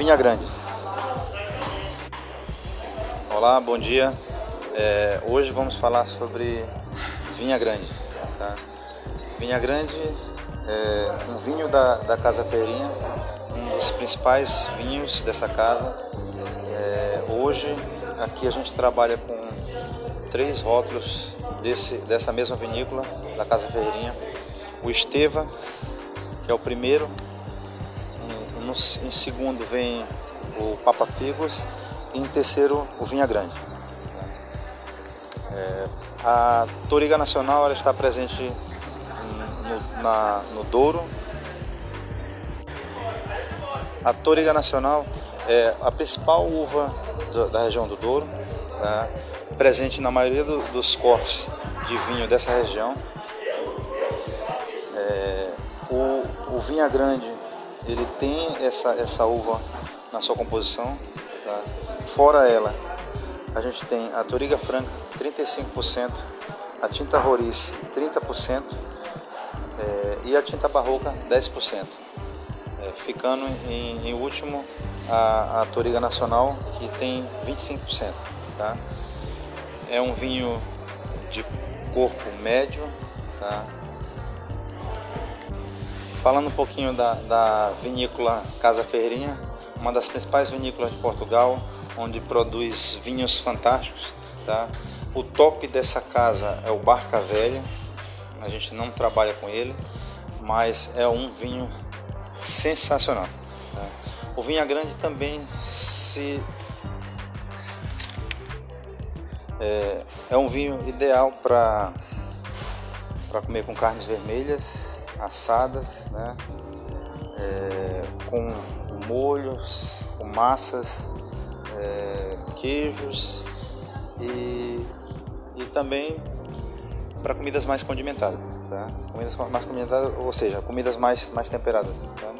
Vinha Grande. Olá, bom dia. É, hoje vamos falar sobre Vinha Grande. Tá? Vinha Grande é um vinho da, da Casa Ferreirinha, um dos principais vinhos dessa casa. É, hoje aqui a gente trabalha com três rótulos desse, dessa mesma vinícola da Casa Ferreirinha. O Esteva, que é o primeiro. No, em segundo vem o Papa Figos e em terceiro o Vinha Grande. É, a Toriga Nacional ela está presente no, na, no Douro. A Toriga Nacional é a principal uva da região do Douro, né, presente na maioria do, dos cortes de vinho dessa região. É, o, o Vinha Grande ele tem essa, essa uva na sua composição. Tá? Fora ela, a gente tem a Toriga Franca, 35%, a tinta Roriz, 30% é, e a tinta Barroca, 10%. É, ficando em, em último a, a Toriga Nacional, que tem 25%. Tá? É um vinho de corpo médio. Tá? Falando um pouquinho da, da vinícola Casa Ferreirinha, uma das principais vinícolas de Portugal, onde produz vinhos fantásticos. Tá? O top dessa casa é o Barca Velha, a gente não trabalha com ele, mas é um vinho sensacional. Tá? O Vinha Grande também se é, é um vinho ideal para para comer com carnes vermelhas assadas, né? É, com molhos, com massas, é, queijos e, e também para comidas mais condimentadas, tá? Comidas mais condimentadas, ou seja, comidas mais mais temperadas. Tá?